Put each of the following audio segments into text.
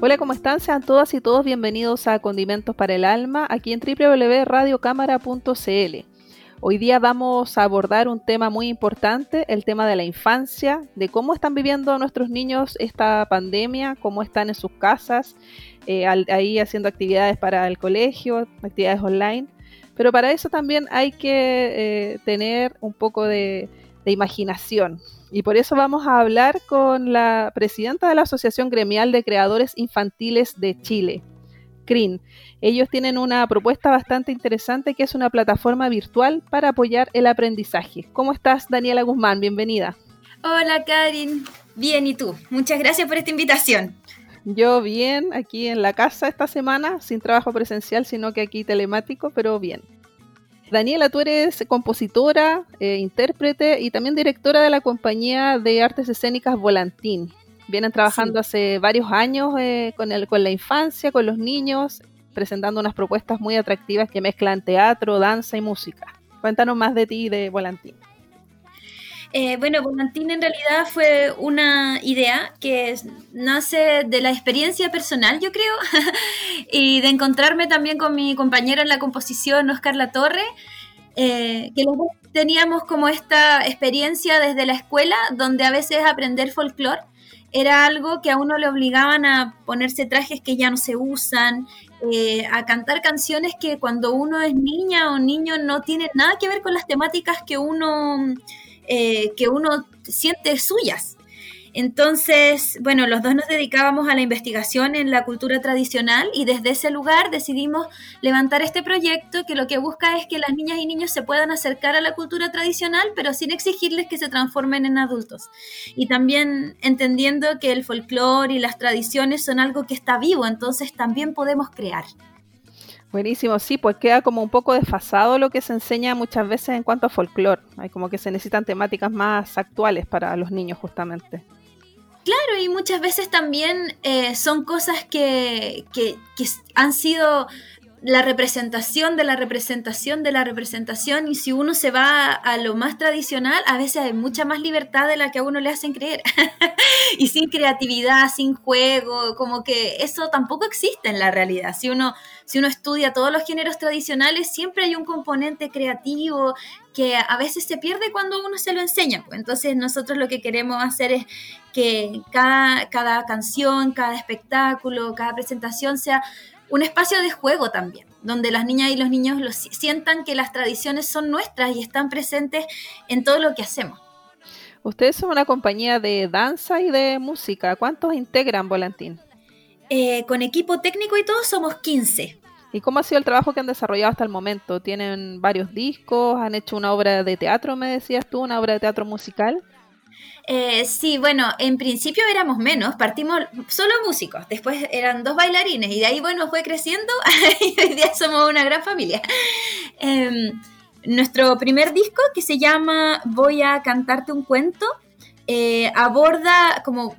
Hola, ¿cómo están? Sean todas y todos bienvenidos a Condimentos para el Alma, aquí en www.radiocámara.cl. Hoy día vamos a abordar un tema muy importante, el tema de la infancia, de cómo están viviendo nuestros niños esta pandemia, cómo están en sus casas, eh, ahí haciendo actividades para el colegio, actividades online. Pero para eso también hay que eh, tener un poco de imaginación. Y por eso vamos a hablar con la presidenta de la Asociación Gremial de Creadores Infantiles de Chile, CRIN. Ellos tienen una propuesta bastante interesante que es una plataforma virtual para apoyar el aprendizaje. ¿Cómo estás, Daniela Guzmán? Bienvenida. Hola Karin, bien y tú. Muchas gracias por esta invitación. Yo bien, aquí en la casa esta semana, sin trabajo presencial, sino que aquí telemático, pero bien. Daniela, tú eres compositora, eh, intérprete y también directora de la compañía de artes escénicas Volantín. Vienen trabajando hace varios años eh, con, el, con la infancia, con los niños, presentando unas propuestas muy atractivas que mezclan teatro, danza y música. Cuéntanos más de ti y de Volantín. Eh, bueno, Volantín en realidad fue una idea que nace de la experiencia personal, yo creo, y de encontrarme también con mi compañero en la composición, Oscar Latorre, eh, que teníamos como esta experiencia desde la escuela, donde a veces aprender folclore era algo que a uno le obligaban a ponerse trajes que ya no se usan, eh, a cantar canciones que cuando uno es niña o niño no tienen nada que ver con las temáticas que uno eh, que uno siente suyas. Entonces, bueno, los dos nos dedicábamos a la investigación en la cultura tradicional y desde ese lugar decidimos levantar este proyecto que lo que busca es que las niñas y niños se puedan acercar a la cultura tradicional, pero sin exigirles que se transformen en adultos. Y también entendiendo que el folclore y las tradiciones son algo que está vivo, entonces también podemos crear. Buenísimo, sí, pues queda como un poco desfasado lo que se enseña muchas veces en cuanto a folclore. Hay como que se necesitan temáticas más actuales para los niños justamente. Claro, y muchas veces también eh, son cosas que, que- han sido la representación de la representación de la representación y si uno se va a lo más tradicional, a veces hay mucha más libertad de la que a uno le hacen creer. y sin creatividad, sin juego, como que eso tampoco existe en la realidad. Si uno, si uno estudia todos los géneros tradicionales, siempre hay un componente creativo que a veces se pierde cuando uno se lo enseña. Entonces nosotros lo que queremos hacer es que cada, cada canción, cada espectáculo, cada presentación sea un espacio de juego también, donde las niñas y los niños lo si- sientan que las tradiciones son nuestras y están presentes en todo lo que hacemos. Ustedes son una compañía de danza y de música. ¿Cuántos integran Volantín? Eh, con equipo técnico y todo somos 15. ¿Y cómo ha sido el trabajo que han desarrollado hasta el momento? ¿Tienen varios discos? ¿Han hecho una obra de teatro, me decías tú? ¿Una obra de teatro musical? Eh, sí, bueno, en principio éramos menos, partimos solo músicos, después eran dos bailarines y de ahí, bueno, fue creciendo y hoy día somos una gran familia. Em, nuestro primer disco, que se llama Voy a cantarte un cuento, eh, aborda como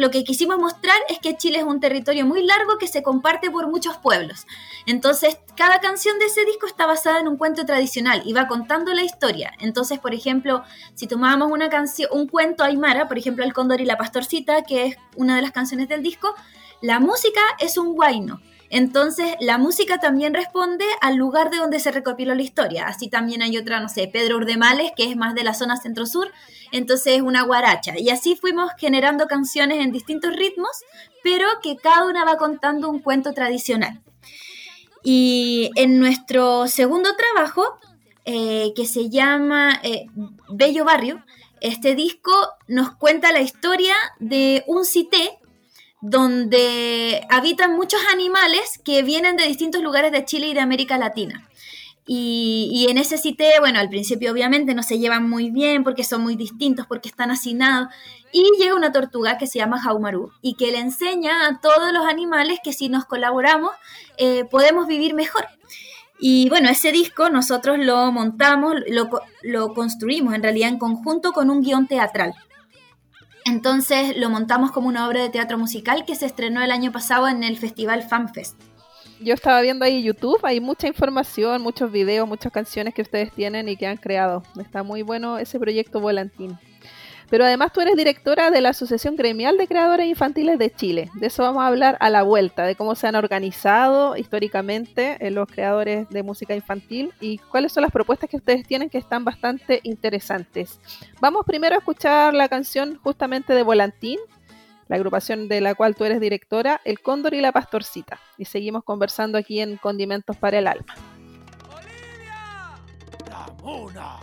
lo que quisimos mostrar es que Chile es un territorio muy largo que se comparte por muchos pueblos. Entonces, cada canción de ese disco está basada en un cuento tradicional y va contando la historia. Entonces, por ejemplo, si tomábamos una canción, un cuento aymara, por ejemplo, El cóndor y la pastorcita, que es una de las canciones del disco, la música es un guayno. Entonces, la música también responde al lugar de donde se recopiló la historia. Así también hay otra, no sé, Pedro Urdemales, que es más de la zona centro-sur, entonces es una guaracha. Y así fuimos generando canciones en distintos ritmos, pero que cada una va contando un cuento tradicional. Y en nuestro segundo trabajo, eh, que se llama eh, Bello Barrio, este disco nos cuenta la historia de un cité donde habitan muchos animales que vienen de distintos lugares de Chile y de América Latina. Y, en ese cité, bueno, al principio obviamente no se llevan muy bien porque son muy distintos, porque están hacinados. Y llega una tortuga que se llama Jaumaru y que le enseña a todos los animales que si nos colaboramos eh, podemos vivir mejor. Y bueno, ese disco nosotros lo montamos, lo, lo construimos en realidad en conjunto con un guion teatral. Entonces lo montamos como una obra de teatro musical que se estrenó el año pasado en el Festival FanFest. Yo estaba viendo ahí YouTube, hay mucha información, muchos videos, muchas canciones que ustedes tienen y que han creado. Está muy bueno ese proyecto Volantín. Pero además tú eres directora de la Asociación Gremial de Creadores Infantiles de Chile. De eso vamos a hablar a la vuelta, de cómo se han organizado históricamente eh, los creadores de música infantil y cuáles son las propuestas que ustedes tienen que están bastante interesantes. Vamos primero a escuchar la canción justamente de Volantín, la agrupación de la cual tú eres directora, El Cóndor y la Pastorcita. Y seguimos conversando aquí en Condimentos para el Alma. La Desde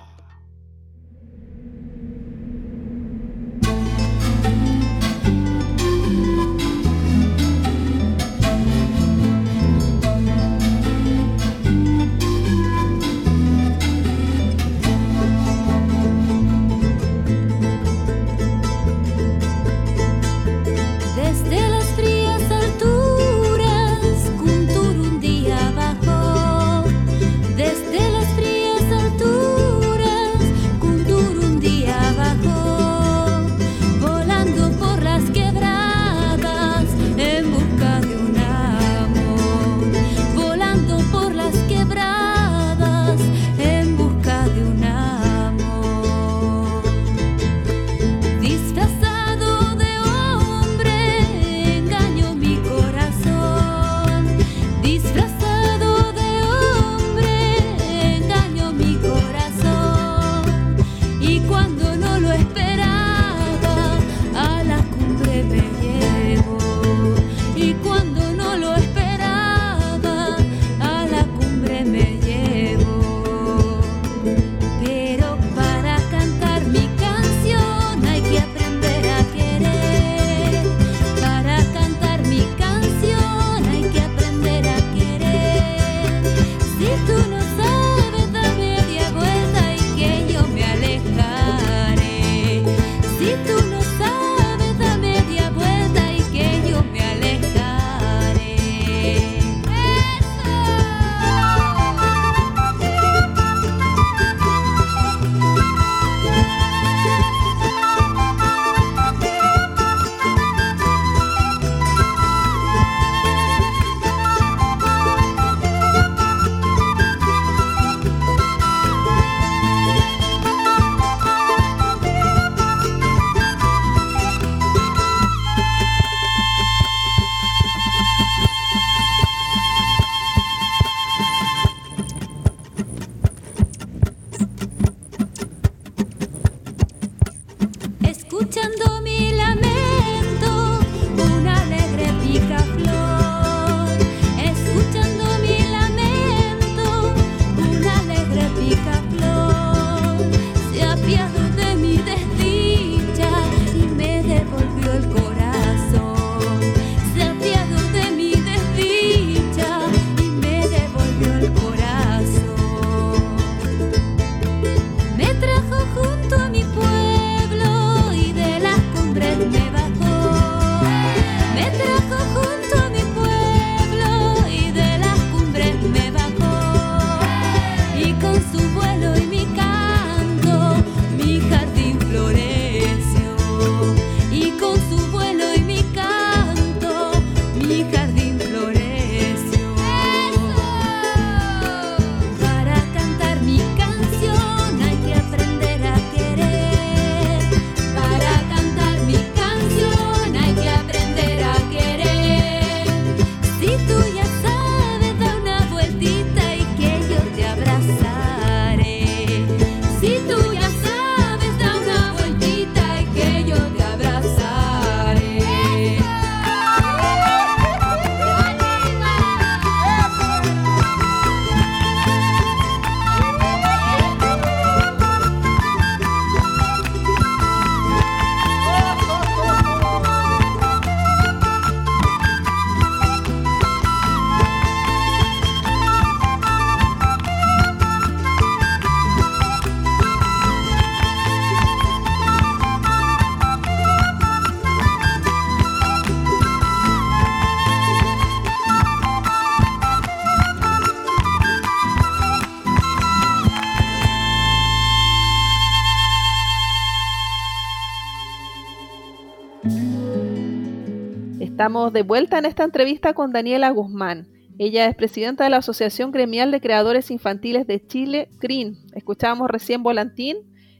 Estamos de vuelta en esta entrevista con Daniela Guzmán. Ella es presidenta de la Asociación Gremial de Creadores Infantiles de Chile, CRIN. Escuchábamos recién Volantín,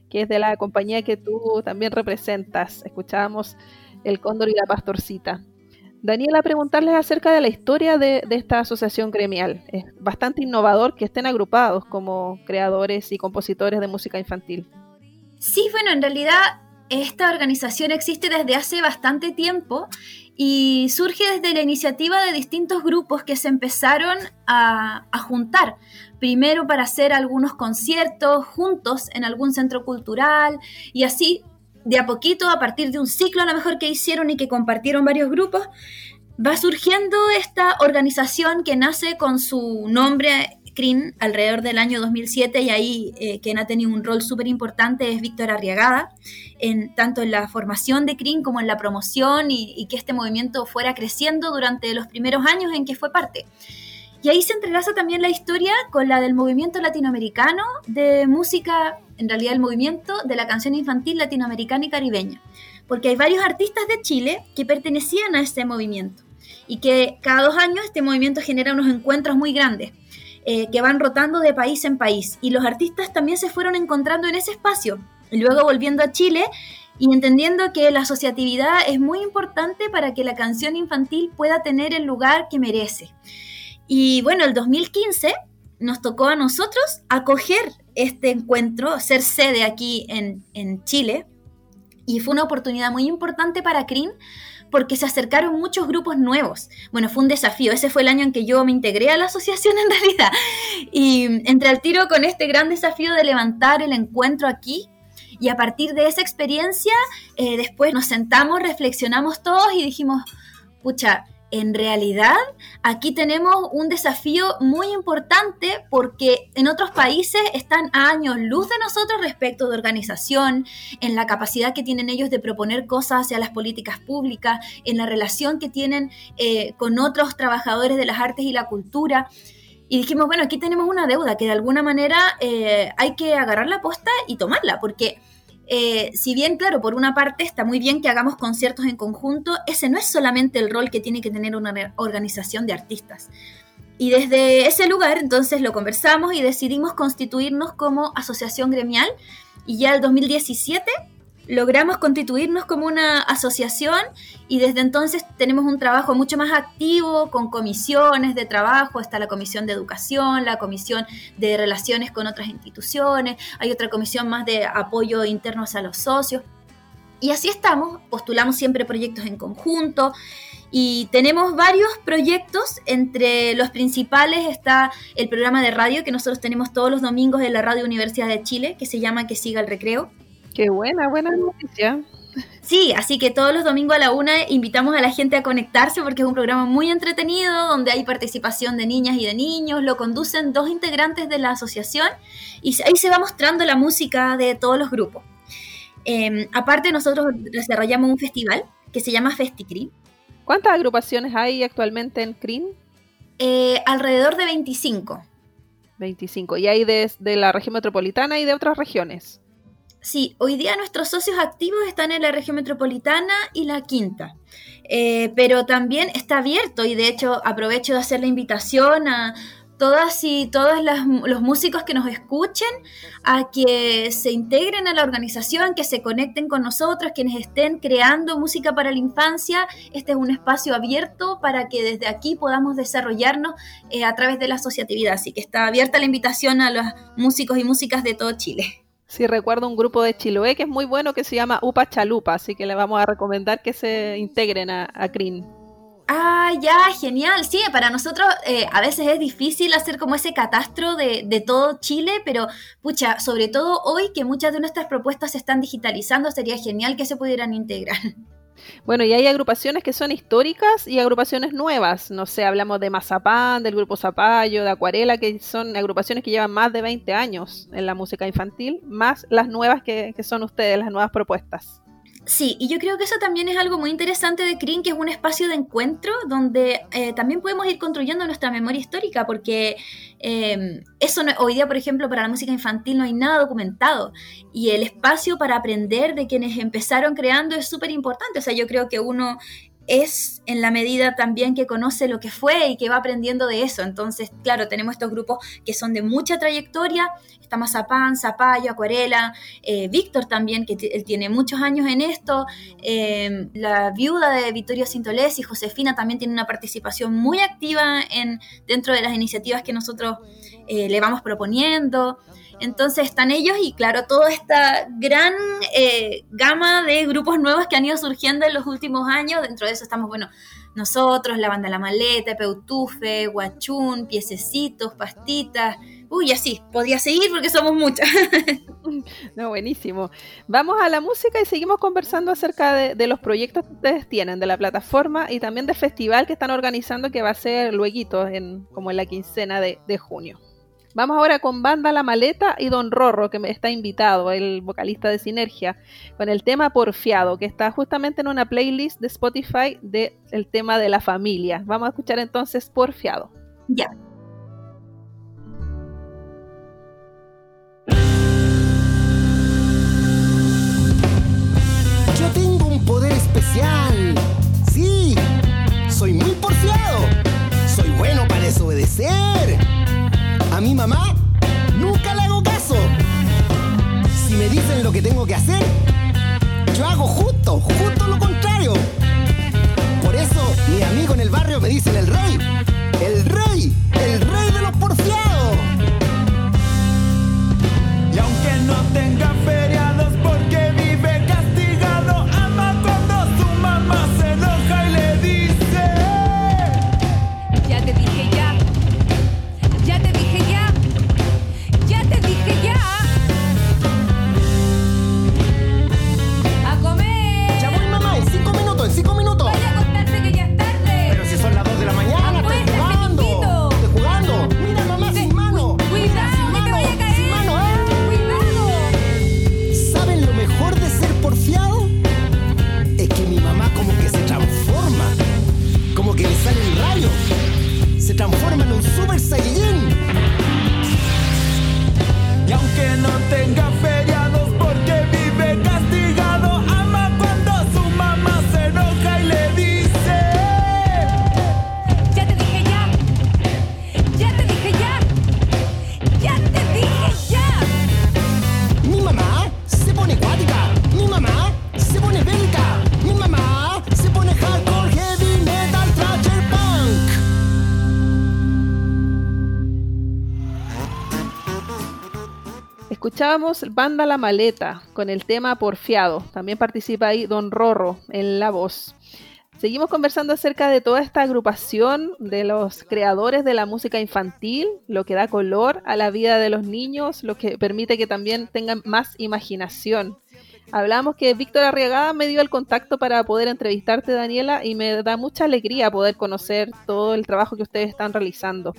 que es de la compañía que tú también representas. Escuchábamos El Cóndor y la Pastorcita. Daniela, preguntarles acerca de la historia de, de, esta asociación gremial. Es bastante innovador que estén agrupados como creadores y compositores de música infantil. Sí, bueno, en realidad esta organización existe desde hace bastante tiempo y surge desde la iniciativa de distintos grupos que se empezaron a, juntar. Primero para hacer algunos conciertos juntos en algún centro cultural y así de a poquito, a partir de un ciclo a lo mejor que hicieron y que compartieron varios grupos, va surgiendo esta organización que nace con su nombre CRIN alrededor del año 2007 y ahí eh, quien ha tenido un rol súper importante es Víctor Arriagada, en, tanto en la formación de CRIN como en la promoción y, que este movimiento fuera creciendo durante los primeros años en que fue parte. Y ahí se entrelaza también la historia con la del movimiento latinoamericano de música, en realidad el movimiento de la canción infantil latinoamericana y caribeña, porque hay varios artistas de Chile que pertenecían a ese movimiento y que cada dos años este movimiento genera unos encuentros muy grandes eh, que van rotando de país en país. Y los artistas también se fueron encontrando en ese espacio. Luego volviendo a Chile y entendiendo que la asociatividad es muy importante para que la canción infantil pueda tener el lugar que merece. Y bueno, el 2015 nos tocó a nosotros acoger este encuentro, ser sede aquí en, en Chile. Y fue una oportunidad muy importante para CRIN porque se acercaron muchos grupos nuevos. Bueno, fue un desafío. Ese fue el año en que yo me integré a la asociación en realidad. Y entré al tiro con este gran desafío de levantar el encuentro aquí. Y a partir de esa experiencia, eh, después nos sentamos, reflexionamos todos y dijimos, pucha, en realidad aquí tenemos un desafío muy importante porque en otros países están a años luz de nosotros respecto de organización, en la capacidad que tienen ellos de proponer cosas hacia las políticas públicas, en la relación que tienen eh, con otros trabajadores de las artes y la cultura. Y dijimos, bueno, aquí tenemos una deuda que de alguna manera eh, hay que agarrar la posta y tomarla, porque eh, si bien, claro, por una parte está muy bien que hagamos conciertos en conjunto, ese no es solamente el rol que tiene que tener una organización de artistas. Y desde ese lugar, entonces lo conversamos y decidimos constituirnos como asociación gremial. Y ya el 2017 logramos constituirnos como una asociación y desde entonces tenemos un trabajo mucho más activo con comisiones de trabajo, está la comisión de educación, la comisión de relaciones con otras instituciones, hay otra comisión más de apoyo interno a los socios. Y así estamos, postulamos siempre proyectos en conjunto y tenemos varios proyectos, entre los principales está el programa de radio que nosotros tenemos todos los domingos en la Radio Universidad de Chile, que se llama Que siga el recreo Qué buena, buena noticia. Sí, así que todos los domingos a la una invitamos a la gente a conectarse porque es un programa muy entretenido donde hay participación de niñas y de niños, lo conducen dos integrantes de la asociación y ahí se va mostrando la música de todos los grupos. Em, aparte nosotros desarrollamos un festival que se llama FestiCRIN. ¿Cuántas agrupaciones hay actualmente en CRIN? Eh, alrededor de 25. 25. ¿Y hay de, de la región metropolitana y de otras regiones? Sí, hoy día nuestros socios activos están en la región metropolitana y la quinta, eh, pero también está abierto y de hecho aprovecho de hacer la invitación a todas y todos los músicos que nos escuchen a que se integren a la organización, que se conecten con nosotros, quienes estén creando música para la infancia. Este es un espacio abierto para que desde aquí podamos desarrollarnos eh, a través de la asociatividad. Así que está abierta la invitación a los músicos y músicas de todo Chile. Sí, recuerdo un grupo de Chiloé que es muy bueno que se llama Upa Chalupa, así que le vamos a recomendar que se integren a, a CRIN. Ah, ya, genial. Sí, para nosotros eh, a veces es difícil hacer como ese catastro de, de, todo Chile, pero pucha, sobre todo hoy que muchas de nuestras propuestas se están digitalizando, sería genial que se pudieran integrar. Bueno, y hay agrupaciones que son históricas y agrupaciones nuevas. No sé, hablamos de Mazapán, del grupo Zapallo, de Acuarela, que son agrupaciones que llevan más de 20 años en la música infantil, más las nuevas que, que son ustedes, las nuevas propuestas. Sí, y yo creo que eso también es algo muy interesante de CRIN, que es un espacio de encuentro donde eh, también podemos ir construyendo nuestra memoria histórica, porque eh, eso hoy día, por ejemplo, para la música infantil no hay nada documentado, y el espacio para aprender de quienes empezaron creando es súper importante, o sea, yo creo que uno es en la medida también que conoce lo que fue y que va aprendiendo de eso. Entonces, claro, tenemos estos grupos que son de mucha trayectoria. Está Mazapán, Zapallo, Acuarela, eh, Víctor también, que él tiene muchos años en esto. Eh, la viuda de Vittorio Sintolesi, Josefina, también tiene una participación muy activa en, dentro de las iniciativas que nosotros eh, le vamos proponiendo. Entonces están ellos y claro, toda esta gran eh, gama de grupos nuevos que han ido surgiendo en los últimos años. Dentro de eso estamos, bueno, nosotros, la banda La Maleta, Peutufe, Guachún, Piececitos, Pastitas. Uy, así, podía seguir porque somos muchas. no, buenísimo. Vamos a la música y seguimos conversando acerca de, los proyectos que ustedes tienen, de la plataforma y también del festival que están organizando que va a ser luego, en, como en la quincena de junio. Vamos ahora con Banda La Maleta y Don Rorro, que me está invitado, el vocalista de Sinergia, con el tema Porfiado, que está justamente en una playlist de Spotify del el tema de la familia. Vamos a escuchar entonces Porfiado. Ya. Yo tengo un poder especial. Sí, soy muy porfiado. Soy bueno para desobedecer a mi mamá nunca le hago caso. Si me dicen lo que tengo que hacer, yo hago justo, justo lo contrario. Por eso mi amigo en el barrio me dicen el rey, el rey, el rey de los porfiados. Y aunque no tenga Escuchábamos Banda La Maleta con el tema Porfiado. También participa ahí Don Rorro en la voz. Seguimos conversando acerca de toda esta agrupación de los creadores de la música infantil, lo que da color a la vida de los niños, lo que permite que también tengan más imaginación. Hablamos que Víctor Arriagada me dio el contacto para poder entrevistarte, Daniela, y me da mucha alegría poder conocer todo el trabajo que ustedes están realizando.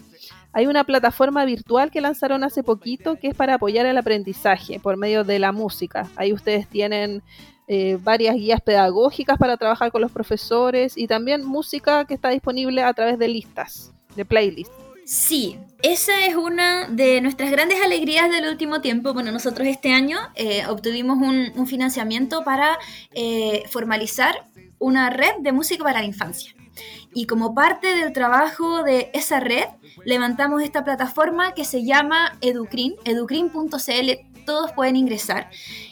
Hay una plataforma virtual que lanzaron hace poquito que es para apoyar el aprendizaje por medio de la música. Ahí ustedes tienen eh, varias guías pedagógicas para trabajar con los profesores y también música que está disponible a través de listas, de playlists. Sí, esa es una de nuestras grandes alegrías del último tiempo. Bueno, nosotros este año eh, obtuvimos un, un, financiamiento para eh, formalizar una red de música para la infancia. Y como parte del trabajo de esa red, levantamos esta plataforma que se llama Educrin, educrin.cl, todos pueden ingresar.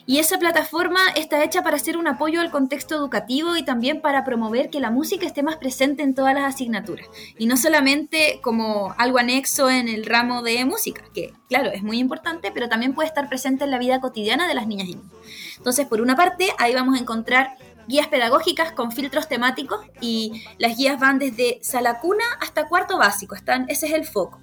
Y esa plataforma está hecha para hacer un apoyo al contexto educativo y también para promover que la música esté más presente en todas las asignaturas. Y no solamente como algo anexo en el ramo de música, que claro, es muy importante, pero también puede estar presente en la vida cotidiana de las niñas y niños. Entonces, por una parte, ahí vamos a encontrar guías pedagógicas con filtros temáticos y las guías van desde sala cuna hasta cuarto básico, están, ese es el foco.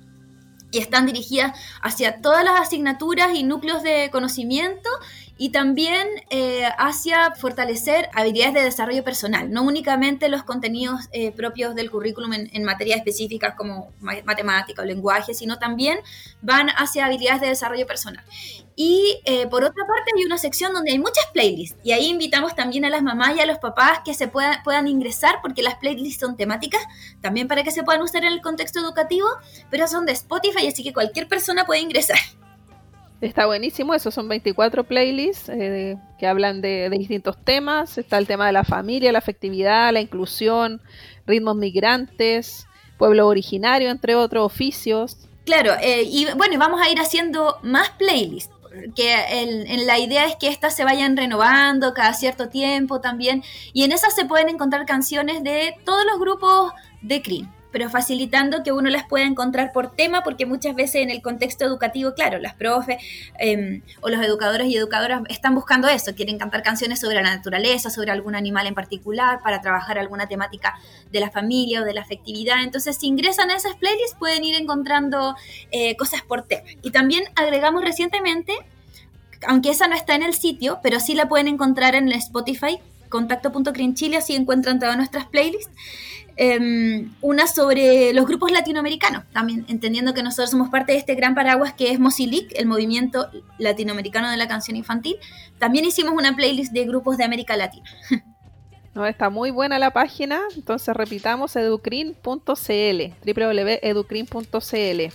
Y están dirigidas hacia todas las asignaturas y núcleos de conocimiento y también eh, hacia fortalecer habilidades de desarrollo personal, no únicamente los contenidos eh, propios del currículum en, en, materias específicas como matemática o lenguaje, sino también van hacia habilidades de desarrollo personal. Y eh, por otra parte hay una sección donde hay muchas playlists y ahí invitamos también a las mamás y a los papás que se puedan, puedan ingresar porque las playlists son temáticas también para que se puedan usar en el contexto educativo, pero son de Spotify así que cualquier persona puede ingresar. Está buenísimo, esos son 24 playlists eh, que hablan de, distintos temas. Está el tema de la familia, la afectividad, la inclusión, ritmos migrantes, pueblo originario, entre otros oficios. Claro, eh, y bueno, vamos a ir haciendo más playlists. Que el- en la idea es que estas se vayan renovando cada cierto tiempo también. Y en esas se pueden encontrar canciones de todos los grupos de CRIM, pero facilitando que uno las pueda encontrar por tema, porque muchas veces en el contexto educativo, claro, las profes eh, o los educadores y educadoras están buscando eso, quieren cantar canciones sobre la naturaleza, sobre algún animal en particular, para trabajar alguna temática de la familia o de la afectividad. Entonces, si ingresan a esas playlists, pueden ir encontrando eh, cosas por tema. Y también agregamos recientemente, aunque esa no está en el sitio, pero sí la pueden encontrar en Spotify, contacto.crinchile, así encuentran todas nuestras playlists. Eh, una sobre los grupos latinoamericanos, también entendiendo que nosotros somos parte de este gran paraguas que es Mozilic, el movimiento latinoamericano de la canción infantil. También hicimos una playlist de grupos de América Latina. No, está muy buena la página, entonces repitamos educrin.cl, www.educrin.cl.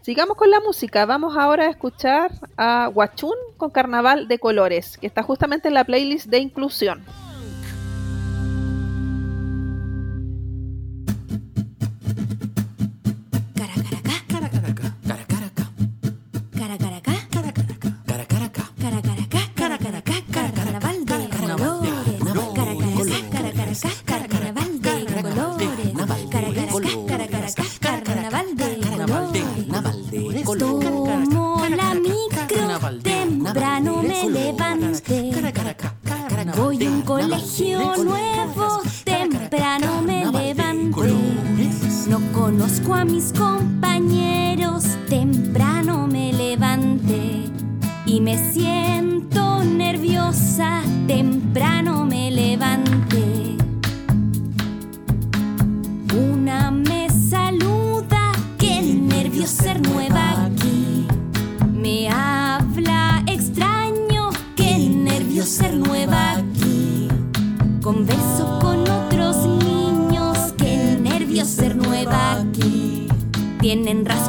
Sigamos con la música, vamos ahora a escuchar a Huachún con Carnaval de Colores, que está justamente en la playlist de inclusión. A mis compañeros, temprano me levanté. Y me siento nerviosa, temprano me Tienen rasgos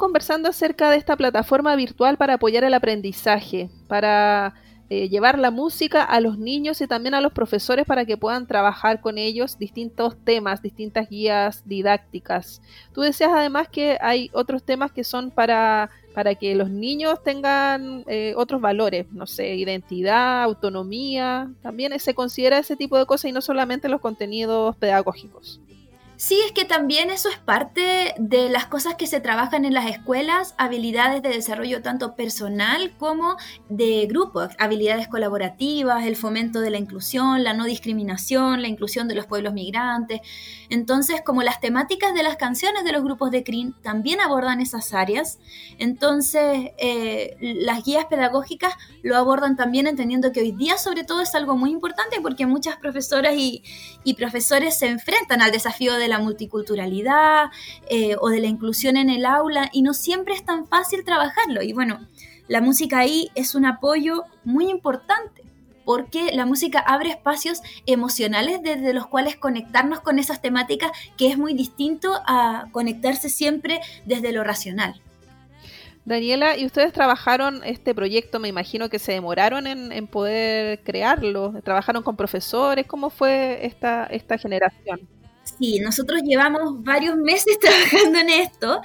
conversando acerca de esta plataforma virtual para apoyar el aprendizaje, para eh, llevar la música a los niños y también a los profesores para que puedan trabajar con ellos distintos temas, distintas guías didácticas. Tú decías además que hay otros temas que son para, para que los niños tengan eh, otros valores, no sé, identidad, autonomía, también se considera ese tipo de cosas y no solamente los contenidos pedagógicos. Sí, es que también eso es parte de las cosas que se trabajan en las escuelas, habilidades de desarrollo tanto personal como de grupo, habilidades colaborativas, el fomento de la inclusión, la no discriminación, la inclusión de los pueblos migrantes. Entonces, como las temáticas de las canciones de los grupos de CRIN también abordan esas áreas, entonces eh, las guías pedagógicas lo abordan también entendiendo que hoy día sobre todo es algo muy importante porque muchas profesoras y, y profesores se enfrentan al desafío de la multiculturalidad eh, o de la inclusión en el aula y no siempre es tan fácil trabajarlo. Y bueno, la música ahí es un apoyo muy importante porque la música abre espacios emocionales desde los cuales conectarnos con esas temáticas que es muy distinto a conectarse siempre desde lo racional. Daniela, ¿y ustedes trabajaron este proyecto? Me imagino que se demoraron en, en poder crearlo. ¿Trabajaron con profesores? ¿Cómo fue esta, esta generación? Sí, nosotros llevamos varios meses trabajando en esto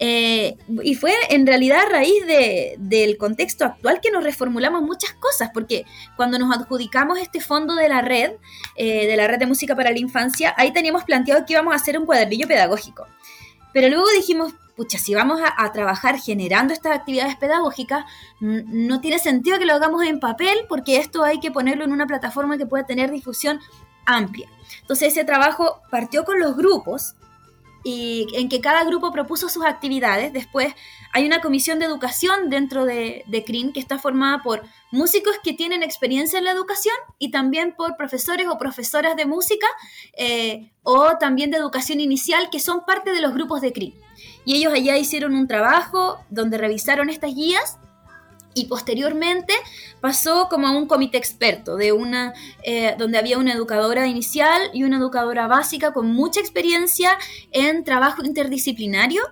eh, y fue en realidad a raíz de, del contexto actual que nos reformulamos muchas cosas, porque cuando nos adjudicamos este fondo de la red, eh, de la red de música para la infancia, ahí teníamos planteado que íbamos a hacer un cuadernillo pedagógico. Pero luego dijimos, pucha, si vamos a, a trabajar generando estas actividades pedagógicas, no tiene sentido que lo hagamos en papel, porque esto hay que ponerlo en una plataforma que pueda tener difusión amplia. Entonces ese trabajo partió con los grupos y en que cada grupo propuso sus actividades. Después hay una comisión de educación dentro de, de CRIN que está formada por músicos que tienen experiencia en la educación y también por profesores o profesoras de música eh, o también de educación inicial que son parte de los grupos de CRIN. Y ellos allá hicieron un trabajo donde revisaron estas guías y posteriormente pasó como a un comité experto de una eh, donde había una educadora inicial y una educadora básica con mucha experiencia en trabajo interdisciplinario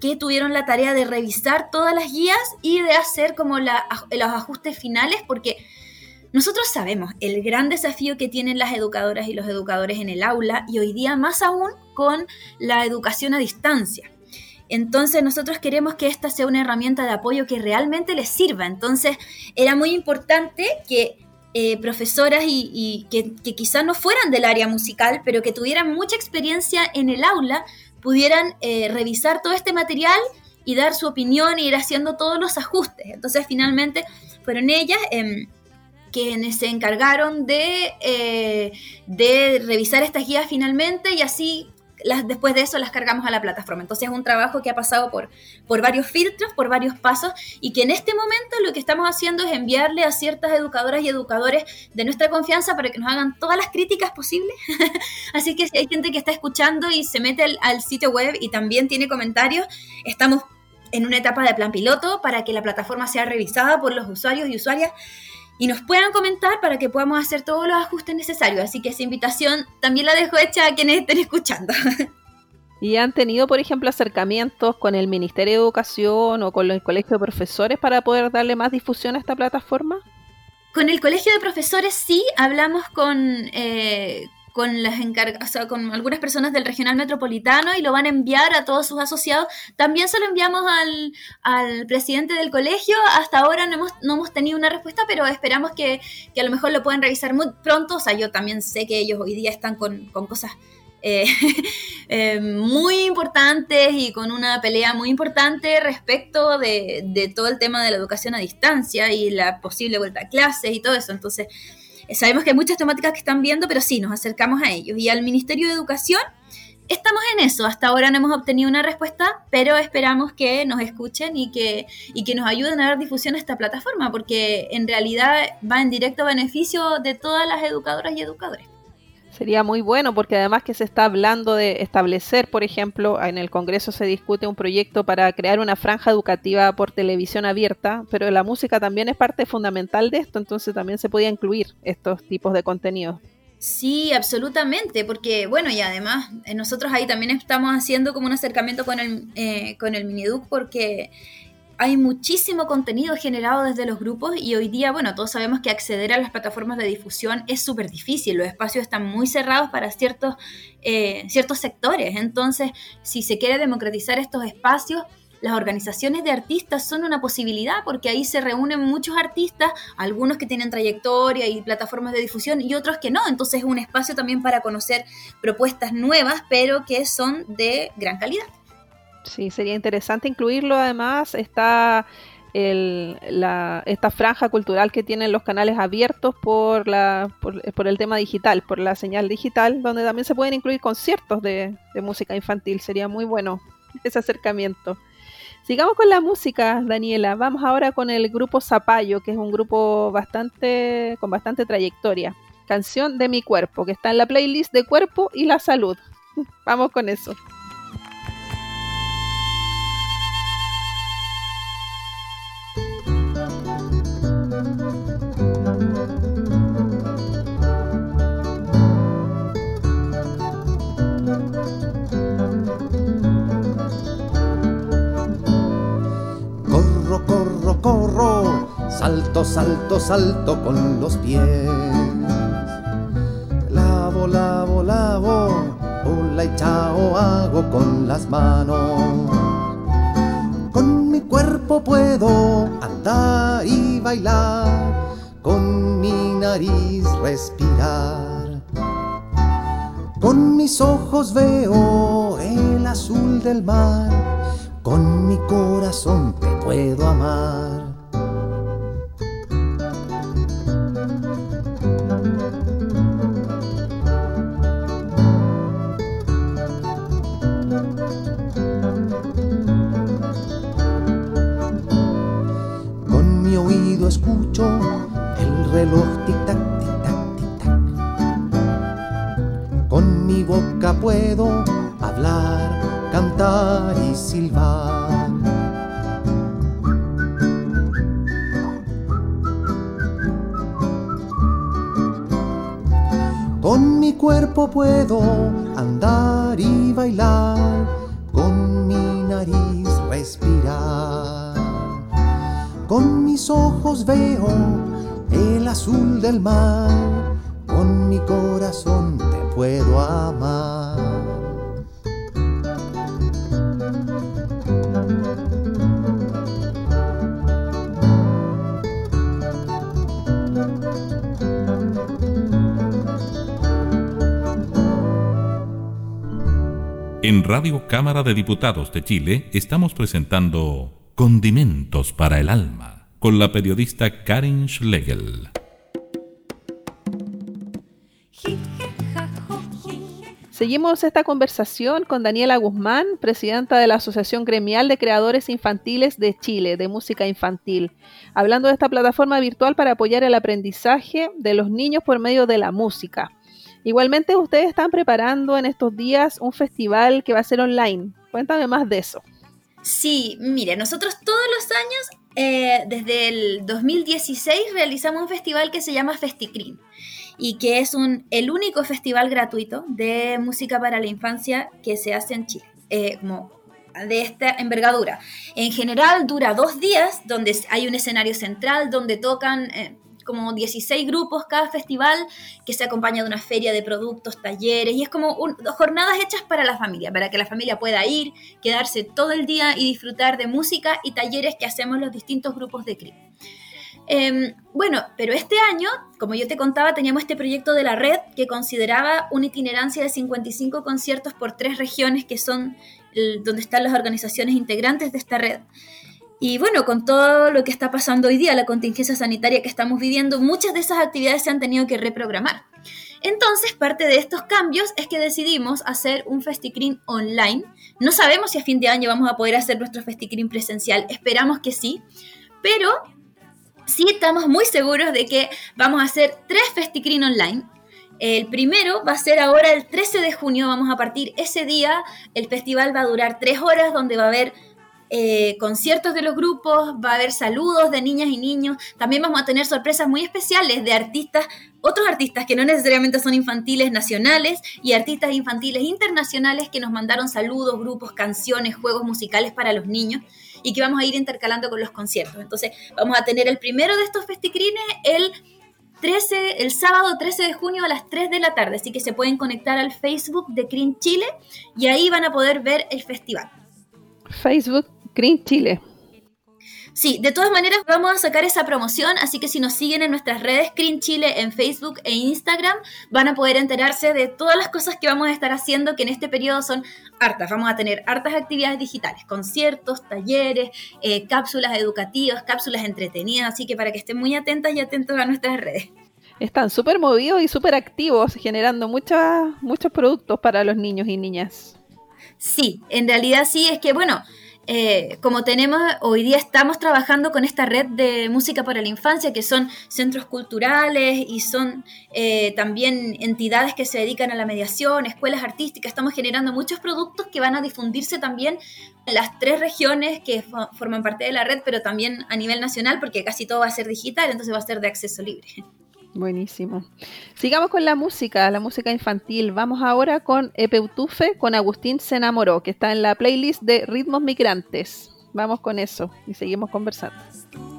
que tuvieron la tarea de revisar todas las guías y de hacer como los ajustes finales porque nosotros sabemos el gran desafío que tienen las educadoras y los educadores en el aula y hoy día más aún con la educación a distancia entonces nosotros queremos que esta sea una herramienta de apoyo que realmente les sirva. Entonces era muy importante que eh, profesoras y, que, quizás no fueran del área musical, pero que tuvieran mucha experiencia en el aula, pudieran eh, revisar todo este material y dar su opinión y ir haciendo todos los ajustes. Entonces finalmente fueron ellas em, quienes se encargaron de, eh, de revisar estas guías finalmente y así después de eso las cargamos a la plataforma. Entonces es un trabajo que ha pasado por, por varios filtros, por varios pasos y que en este momento lo que estamos haciendo es enviarle a ciertas educadoras y educadores de nuestra confianza para que nos hagan todas las críticas posibles. Así que si hay gente que está escuchando y se mete al sitio web y también tiene comentarios, estamos en una etapa de plan piloto para que la plataforma sea revisada por los usuarios y usuarias y nos puedan comentar para que podamos hacer todos los ajustes necesarios. Así que esa invitación también la dejo hecha a quienes estén escuchando. ¿Y han tenido, por ejemplo, acercamientos con el Ministerio de Educación o con el Colegio de Profesores para poder darle más difusión a esta plataforma? Con el Colegio de Profesores sí, hablamos con, eh, con las o sea, con algunas personas del regional metropolitano y lo van a enviar a todos sus asociados. También se lo enviamos al, al presidente del colegio. Hasta ahora no hemos, no hemos tenido una respuesta, pero esperamos que, que, a lo mejor lo puedan revisar muy pronto. O sea, yo también sé que ellos hoy día están con, con cosas eh, eh, muy importantes y con una pelea muy importante respecto de, de todo el tema de la educación a distancia y la posible vuelta a clases y todo eso. Entonces, Sabemos que hay muchas temáticas que están viendo, pero sí, nos acercamos a ellos. Y al Ministerio de Educación estamos en eso. Hasta ahora no hemos obtenido una respuesta, pero esperamos que nos escuchen y que, y que nos ayuden a dar difusión a esta plataforma, porque en realidad va en directo beneficio de todas las educadoras y educadores. Sería muy bueno porque además que se está hablando de establecer, por ejemplo, en el Congreso se discute un proyecto para crear una franja educativa por televisión abierta, pero la música también es parte fundamental de esto, entonces también se podía incluir estos tipos de contenidos. Sí, absolutamente, porque bueno, y además eh, nosotros ahí también estamos haciendo como un acercamiento con el, eh, con el Miniduc porque hay muchísimo contenido generado desde los grupos y hoy día, bueno, todos sabemos que acceder a las plataformas de difusión es súper difícil, los espacios están muy cerrados para ciertos, eh, ciertos sectores, entonces si se quiere democratizar estos espacios, las organizaciones de artistas son una posibilidad porque ahí se reúnen muchos artistas, algunos que tienen trayectoria y plataformas de difusión y otros que no. Entonces es un espacio también para conocer propuestas nuevas, pero que son de gran calidad. Sí, sería interesante incluirlo. Además, está el, la, esta franja cultural que tienen los canales abiertos por, la, por, por, el tema digital, por la señal digital, donde también se pueden incluir conciertos de, de música infantil. Sería muy bueno ese acercamiento. Sigamos con la música, Daniela. Vamos ahora con el grupo Zapallo, que es un grupo bastante con bastante trayectoria. Canción de mi cuerpo, que está en la playlist de Cuerpo y la Salud. Vamos con eso. Corro, salto, salto, salto con los pies. Lavo, lavo, lavo, hola y chao hago con las manos. Con mi cuerpo puedo andar y bailar, con mi nariz respirar. Con mis ojos veo el azul del mar, con mi corazón te puedo amar. Puedo hablar, cantar y silbar. Con mi cuerpo puedo andar y bailar, con mi nariz respirar. Con mis ojos veo el azul del mar, con mi corazón te puedo amar. En Radio Cámara de Diputados de Chile estamos presentando Condimentos para el Alma con la periodista Karin Schlegel. Seguimos esta conversación con Daniela Guzmán, presidenta de la Asociación Gremial de Creadores Infantiles de Chile, de música infantil, hablando de esta plataforma virtual para apoyar el aprendizaje de los niños por medio de la música. Igualmente, ustedes están preparando en estos días un festival que va a ser online. Cuéntame más de eso. Sí, mire, nosotros todos los años, eh, desde el 2016, realizamos un festival que se llama FestiCrin y que es un, el único festival gratuito de música para la infancia que se hace en Chile. Eh, como de esta envergadura. En general dura dos días, donde hay un escenario central, donde tocan eh, como 16 grupos cada festival, que se acompaña de una feria de productos, talleres, y es como un, jornadas hechas para la familia, para que la familia pueda ir, quedarse todo el día y disfrutar de música y talleres que hacemos los distintos grupos de CRIP. Eh, bueno, pero este año, como yo te contaba, teníamos este proyecto de la red que consideraba una itinerancia de 55 conciertos por tres regiones que son donde están las organizaciones integrantes de esta red. Y bueno, con todo lo que está pasando hoy día, la contingencia sanitaria que estamos viviendo, muchas de esas actividades se han tenido que reprogramar. Entonces, parte de estos cambios es que decidimos hacer un FestiCrin online. No sabemos si a fin de año vamos a poder hacer nuestro FestiCrin presencial, esperamos que sí, pero sí estamos muy seguros de que vamos a hacer tres FestiCrin online. El primero va a ser ahora el 13 de junio, vamos a partir ese día. El festival va a durar tres horas, donde va a haber eh, conciertos de los grupos, va a haber saludos de niñas y niños, también vamos a tener sorpresas muy especiales de artistas, otros artistas que no necesariamente son infantiles nacionales y artistas infantiles internacionales que nos mandaron saludos, grupos, canciones, juegos musicales para los niños y que vamos a ir intercalando con los conciertos. Entonces vamos a tener el primero de estos festicrines el 13, el sábado 13 de junio a las 3 de la tarde, así que se pueden conectar al Facebook de Crin Chile y ahí van a poder ver el festival. Facebook Green Chile. Sí, de todas maneras vamos a sacar esa promoción, así que si nos siguen en nuestras redes Green Chile en Facebook e Instagram, van a poder enterarse de todas las cosas que vamos a estar haciendo, que en este periodo son hartas. Vamos a tener hartas actividades digitales, conciertos, talleres, eh, cápsulas educativas, cápsulas entretenidas, así que para que estén muy atentas y atentos a nuestras redes. Están súper movidos y súper activos, generando muchas, muchos productos para los niños y niñas. Sí, en realidad sí, es que bueno, eh, como tenemos, hoy día estamos trabajando con esta red de música para la infancia, que son centros culturales y son eh, también entidades que se dedican a la mediación, escuelas artísticas. Estamos generando muchos productos que van a difundirse también en las tres regiones que fo- forman parte de la red, pero también a nivel nacional, porque casi todo va a ser digital, entonces va a ser de acceso libre. Buenísimo. Sigamos con la música, la música infantil. Vamos ahora con Epeutufe con Agustín se enamoró, que está en la playlist de Ritmos Migrantes. Vamos con eso y seguimos conversando.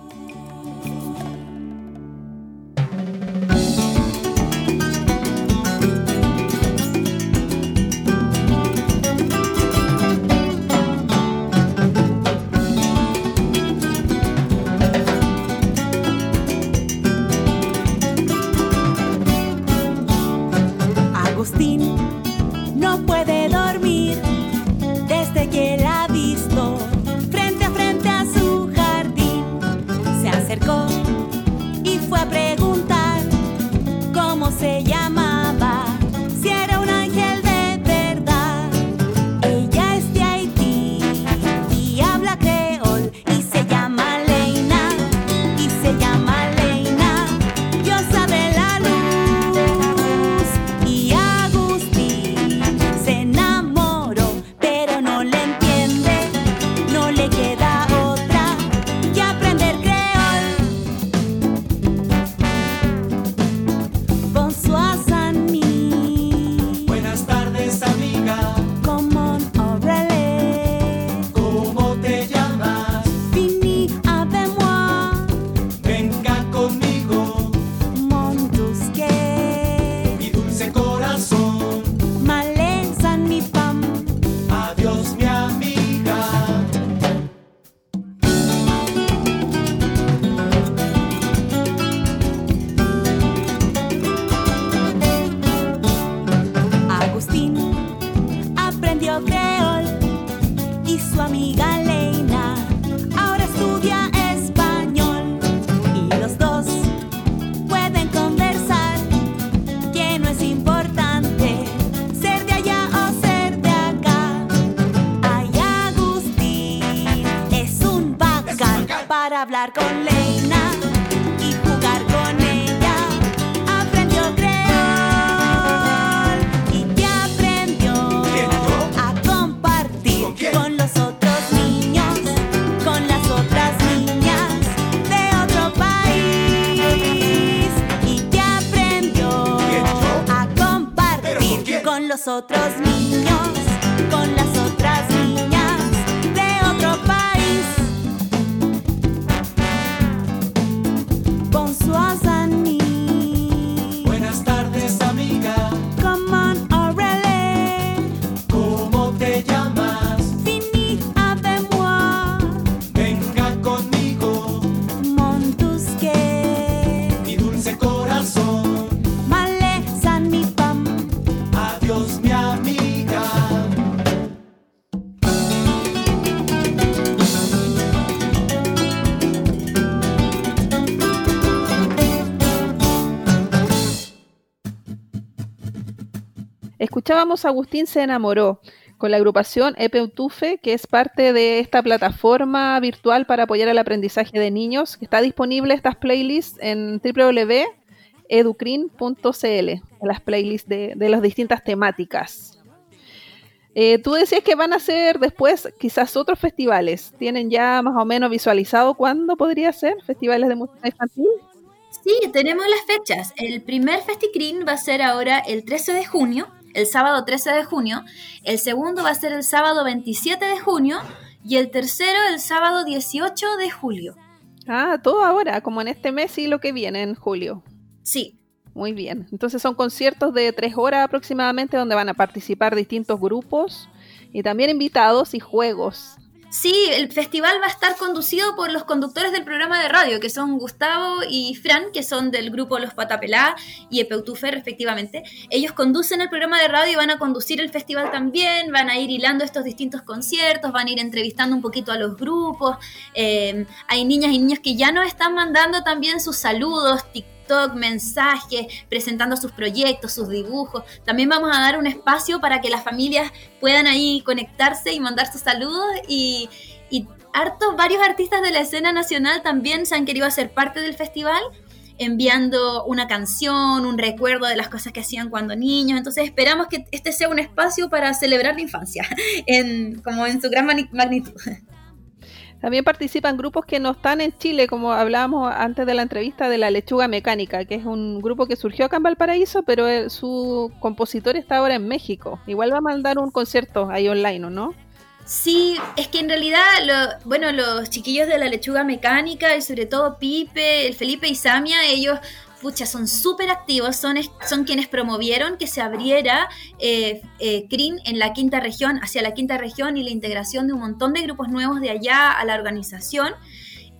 Agustín Escuchábamos Agustín se enamoró con la agrupación Epeutufe, que es parte de esta plataforma virtual para apoyar el aprendizaje de niños, está disponible estas playlists en www.educrin.cl, las playlists de, de las distintas temáticas. Eh, tú decías que van a ser después quizás otros festivales. ¿Tienen ya más o menos visualizado cuándo podría ser festivales de música infantil? Sí, tenemos las fechas. El primer Festicrin va a ser ahora el 13 de junio, el sábado 13 de junio. El segundo va a ser el sábado 27 de junio y el tercero el sábado 18 de julio. Ah, todo ahora, como en este mes y lo que viene en julio. Sí, Muy bien. Entonces son conciertos de tres horas aproximadamente donde van a participar distintos grupos y también invitados y juegos. Sí, el festival va a estar conducido por los conductores del programa de radio, que son Gustavo y Fran, que son del grupo Los Patapelá y Epeutufe, respectivamente. Ellos conducen el programa de radio y van a conducir el festival también, van a ir hilando estos distintos conciertos, van a ir entrevistando un poquito a los grupos. Eh, hay niñas y niños que ya nos están mandando también sus saludos, TikTok, mensajes, presentando sus proyectos, sus dibujos. También vamos a dar un espacio para que las familias puedan ahí conectarse y mandar sus saludos y, y hartos, varios artistas de la escena nacional también se han querido hacer parte del festival enviando una canción, un recuerdo de las cosas que hacían cuando niños. Entonces esperamos que este sea un espacio para celebrar la infancia, en, como en su gran magnitud. También participan grupos que no están en Chile, como hablábamos antes de la entrevista de la Lechuga Mecánica, que es un grupo que surgió acá en Valparaíso, pero eh, su compositor está ahora en México. Igual va a mandar un concierto ahí online, ¿o no? Sí, es que en realidad, lo- bueno, los chiquillos de la lechuga mecánica y sobre todo Pipe, el Felipe y Samia, ellos, pucha, son súper activos, son, son quienes promovieron que se abriera eh, eh, CRIN en la quinta región, hacia la quinta región y la integración de un montón de grupos nuevos de allá a la organización.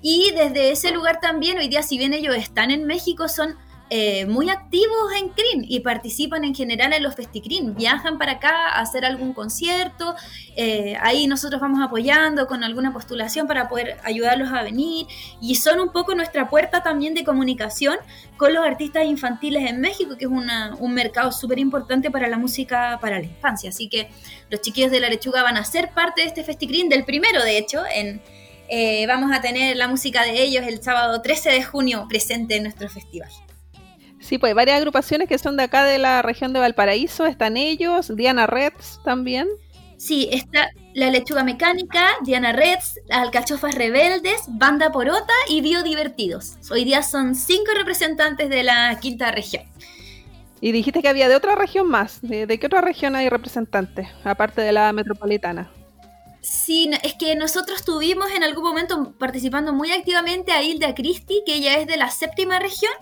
Y desde ese lugar también, hoy día, si bien ellos están en México, son eh, muy activos en CRIN y participan en general en los FestiCRIN. Viajan para acá a hacer algún concierto. eh, ahí nosotros vamos apoyando con alguna postulación para poder ayudarlos a venir. Y son un poco nuestra puerta también de comunicación con los artistas infantiles en México, que es una- un mercado súper importante para la música para la infancia. Así que los chiquillos de la lechuga van a ser parte de este FestiCRIN, del primero de hecho, en, eh, vamos a tener la música de ellos el sábado 13 de junio presente en nuestro festival. Sí, pues varias agrupaciones que son de acá de la región de Valparaíso, están ellos, Diana Reds también. Sí, está la lechuga mecánica, Diana Reds, las alcachofas rebeldes, Banda Porota y Biodivertidos. Hoy día son cinco representantes de la quinta región. Y dijiste que había de otra región más. ¿De, de qué otra región hay representantes? Aparte de la metropolitana. Sí, es que nosotros tuvimos en algún momento participando muy activamente a Hilda Christie, que ella es de la séptima región,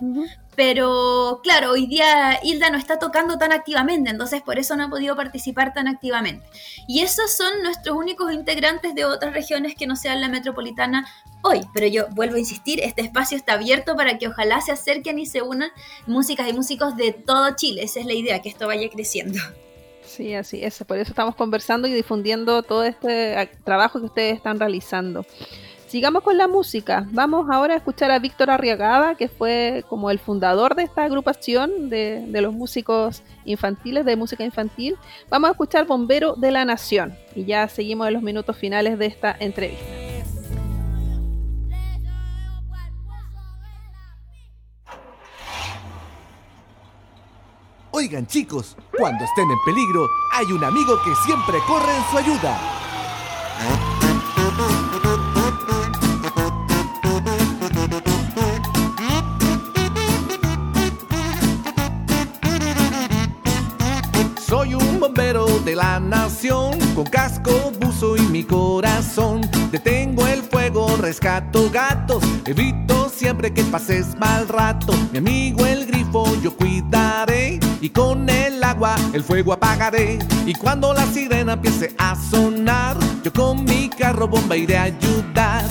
pero claro, hoy día Hilda no está tocando tan activamente, entonces por eso no ha podido participar tan activamente. Y esos son nuestros únicos integrantes de otras regiones que no sean la metropolitana hoy. Pero yo vuelvo a insistir, este espacio está abierto para que ojalá se acerquen y se unan músicas y músicos de todo Chile. Esa es la idea, que esto vaya creciendo. Sí, así es. Por eso estamos conversando y difundiendo todo este trabajo que ustedes están realizando. Sigamos con la música. Vamos ahora a escuchar a Víctor Arriagada, que fue como el fundador de esta agrupación de, de los músicos infantiles, de música infantil. Vamos a escuchar Bombero de la Nación. Y ya seguimos en los minutos finales de esta entrevista. Oigan chicos, cuando estén en peligro, hay un amigo que siempre corre en su ayuda. Soy un bombero de la nación, con casco, buzo y mi corazón. Detengo el fuego, rescato gatos, evito siempre que pases mal rato. Mi amigo el grifo yo cuidaré, y con el agua el fuego apagaré. Y cuando la sirena empiece a sonar, yo con mi carro bomba iré a ayudar.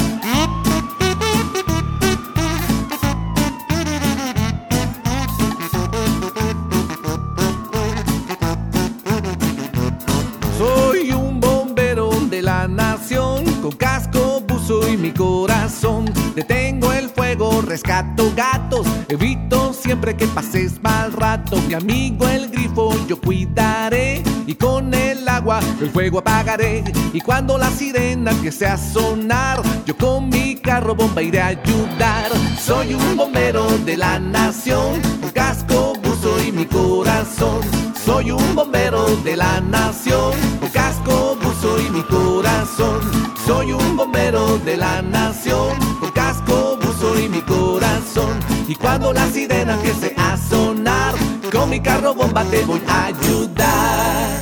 Corazón. Detengo el fuego, rescato gatos, evito siempre que pases mal rato. Mi amigo el grifo yo cuidaré, y con el agua el fuego apagaré. Y cuando la sirena empiece a sonar, yo con mi carro bomba iré a ayudar. Soy un bombero de la nación, con casco, buzo y mi corazón. Soy un bombero de la nación, con casco, buzo y mi corazón. Soy un bombero de la nación, con casco, buzo y mi corazón. Y cuando la sirena empiece a sonar, con mi carro bomba te voy a ayudar.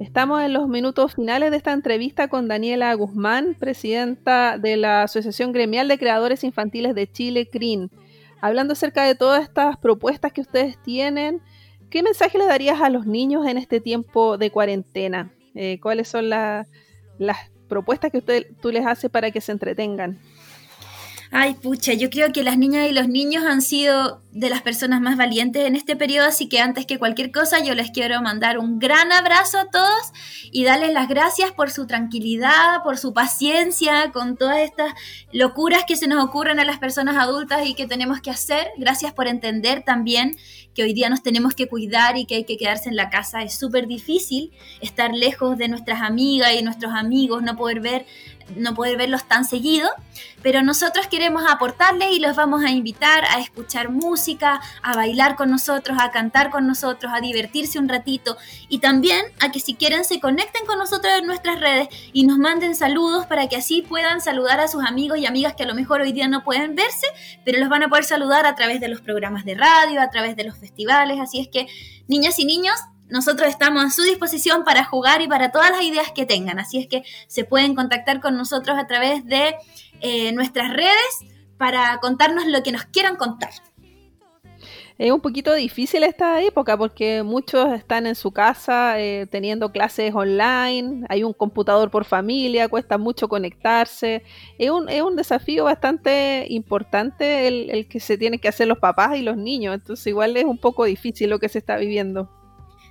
Estamos en los minutos finales de esta entrevista con Daniela Guzmán, presidenta de la Asociación Gremial de Creadores Infantiles de Chile, CRIN hablando acerca de todas estas propuestas que ustedes tienen, ¿qué mensaje le darías a los niños en este tiempo de cuarentena? Eh, ¿Cuáles son las propuestas que usted, tú les haces para que se entretengan? Ay, pucha, yo creo que las niñas y los niños han sido de las personas más valientes en este periodo, así que antes que cualquier cosa yo les quiero mandar un gran abrazo a todos y darles las gracias por su tranquilidad, por su paciencia con todas estas locuras que se nos ocurren a las personas adultas y que tenemos que hacer. Gracias por entender también que hoy día nos tenemos que cuidar y que hay que quedarse en la casa. Es súper difícil estar lejos de nuestras amigas y nuestros amigos, no poder ver no poder verlos tan seguido, pero nosotros queremos aportarles y los vamos a invitar a escuchar música, a bailar con nosotros, a cantar con nosotros, a divertirse un ratito y también a que si quieren se conecten con nosotros en nuestras redes y nos manden saludos para que así puedan saludar a sus amigos y amigas que a lo mejor hoy día no pueden verse, pero los van a poder saludar a través de los programas de radio, a través de los festivales, así es que niñas y niños, nosotros estamos a su disposición para jugar y para todas las ideas que tengan. Así es que se pueden contactar con nosotros a través de eh, nuestras redes para contarnos lo que nos quieran contar. Es un poquito difícil esta época porque muchos están en su casa eh, teniendo clases online, hay un computador por familia, cuesta mucho conectarse. Es un, es un desafío bastante importante el, el que se tienen que hacer los papás y los niños, entonces igual es un poco difícil lo que se está viviendo.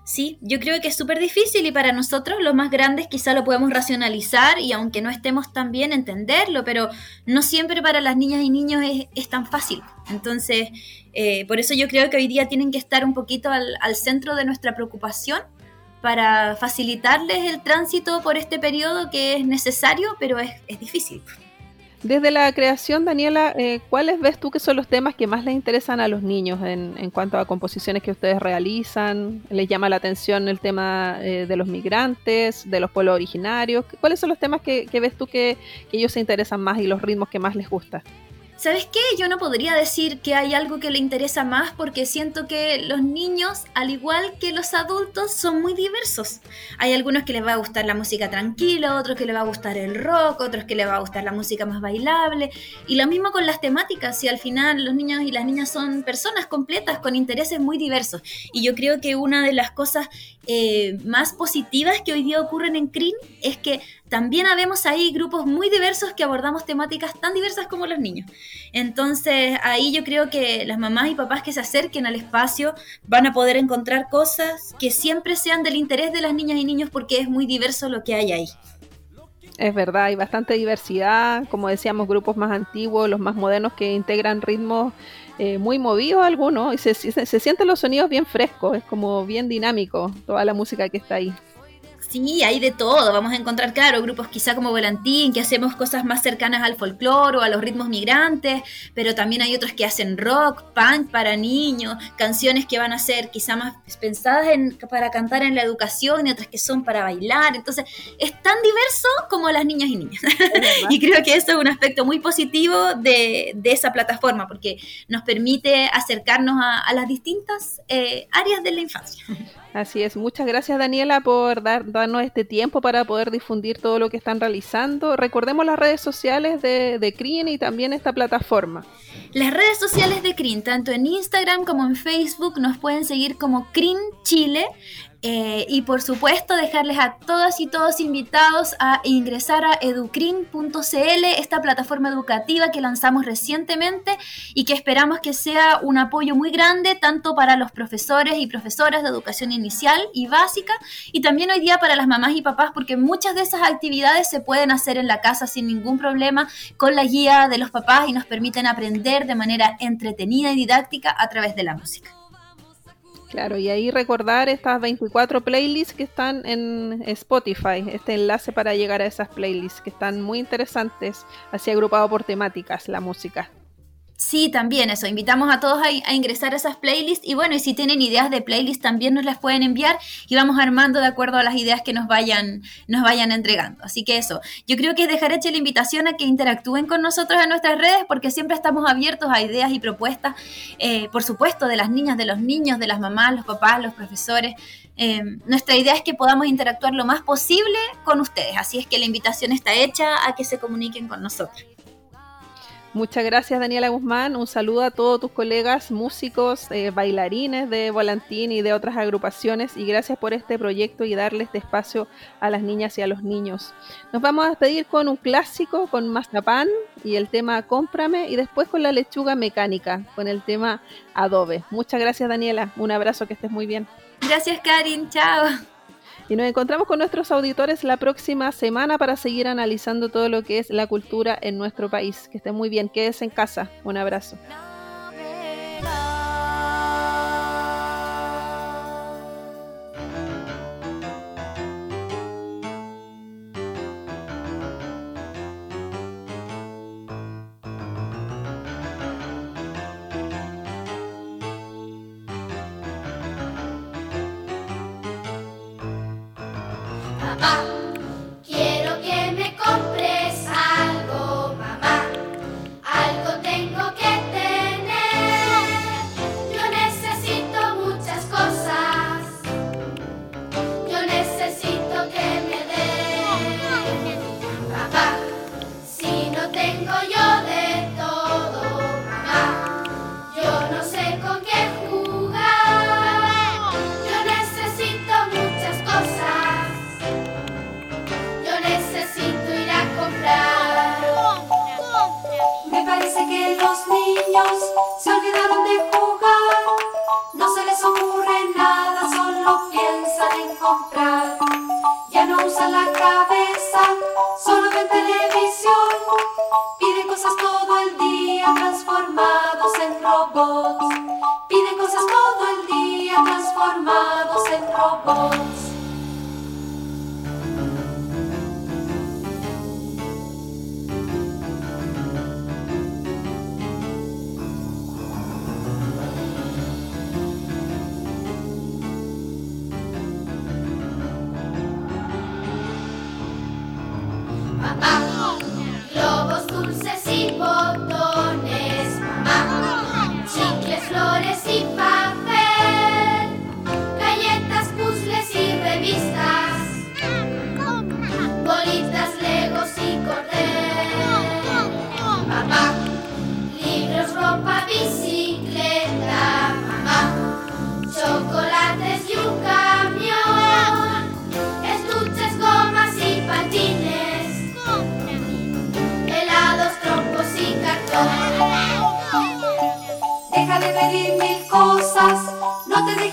Sí, yo creo que es súper difícil y para nosotros los más grandes quizá lo podemos racionalizar y aunque no estemos tan bien entenderlo, pero no siempre para las niñas y niños es, tan fácil. Entonces, eh, por eso yo creo que hoy día tienen que estar un poquito al, centro de nuestra preocupación para facilitarles el tránsito por este periodo que es necesario, pero es, es difícil. Desde la creación, Daniela, eh, ¿cuáles ves tú que son los temas que más les interesan a los niños en, cuanto a composiciones que ustedes realizan? ¿Les llama la atención el tema eh, de los migrantes, de los pueblos originarios? ¿Cuáles son los temas que, ves tú que, que, ellos se interesan más y los ritmos que más les gustan? ¿Sabes qué? Yo no podría decir que hay algo que le interesa más porque siento que los niños, al igual que los adultos, son muy diversos. Hay algunos que les va a gustar la música tranquila, otros que les va a gustar el rock, otros que les va a gustar la música más bailable. Y lo mismo con las temáticas, si al final los niños y las niñas son personas completas con intereses muy diversos. Y yo creo que una de las cosas eh, más positivas que hoy día ocurren en CRIN es que también habemos ahí grupos muy diversos que abordamos temáticas tan diversas como los niños. Entonces ahí yo creo que las mamás y papás que se acerquen al espacio van a poder encontrar cosas que siempre sean del interés de las niñas y niños porque es muy diverso lo que hay ahí. Es verdad, hay bastante diversidad, como decíamos, grupos más antiguos, los más modernos que integran ritmos eh, muy movidos algunos y se, se sienten los sonidos bien frescos, es como bien dinámico toda la música que está ahí. Sí, hay de todo. Vamos a encontrar, claro, grupos quizá como Volantín, que hacemos cosas más cercanas al folclore o a los ritmos migrantes, pero también hay otros que hacen rock, punk para niños, canciones que van a ser quizá más pensadas en, para cantar en la educación y otras que son para bailar. Entonces, es tan diverso como las niñas y niños. y creo que eso es un aspecto muy positivo de, esa plataforma, porque nos permite acercarnos a, las distintas eh, áreas de la infancia. Así es, muchas gracias Daniela por dar, darnos este tiempo para poder difundir todo lo que están realizando. Recordemos las redes sociales de, de CRIN y también esta plataforma. Las redes sociales de CRIN, tanto en Instagram como en Facebook, nos pueden seguir como CRIN Chile. Eh, y por supuesto dejarles a todas y todos invitados a ingresar a educrin.cl, esta plataforma educativa que lanzamos recientemente y que esperamos que sea un apoyo muy grande tanto para los profesores y profesoras de educación inicial y básica y también hoy día para las mamás y papás porque muchas de esas actividades se pueden hacer en la casa sin ningún problema con la guía de los papás y nos permiten aprender de manera entretenida y didáctica a través de la música. Claro, y ahí recordar estas 24 playlists que están en Spotify, este enlace para llegar a esas playlists que están muy interesantes, así agrupado por temáticas la música. Sí, también eso. Invitamos a todos a, ingresar a esas playlists y bueno, y si tienen ideas de playlists también nos las pueden enviar y vamos armando de acuerdo a las ideas que nos vayan, nos vayan entregando. Así que eso, yo creo que dejar hecha la invitación a que interactúen con nosotros en nuestras redes porque siempre estamos abiertos a ideas y propuestas, eh, por supuesto, de las niñas, de los niños, de las mamás, los papás, los profesores. Eh, nuestra idea es que podamos interactuar lo más posible con ustedes, así es que la invitación está hecha a que se comuniquen con nosotros. Muchas gracias Daniela Guzmán, un saludo a todos tus colegas músicos, eh, bailarines de Volantín y de otras agrupaciones y gracias por este proyecto y darle este espacio a las niñas y a los niños. Nos vamos a despedir con un clásico, con Mazapán y el tema Cómprame y después con la lechuga mecánica, con el tema Adobe. Muchas gracias Daniela, un abrazo, que estés muy bien. Gracias Karin, chao. Y nos encontramos con nuestros auditores la próxima semana para seguir analizando todo lo que es la cultura en nuestro país. Que estén muy bien, quédese en casa. Un abrazo. 아.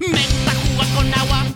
me gusta jugar con barro,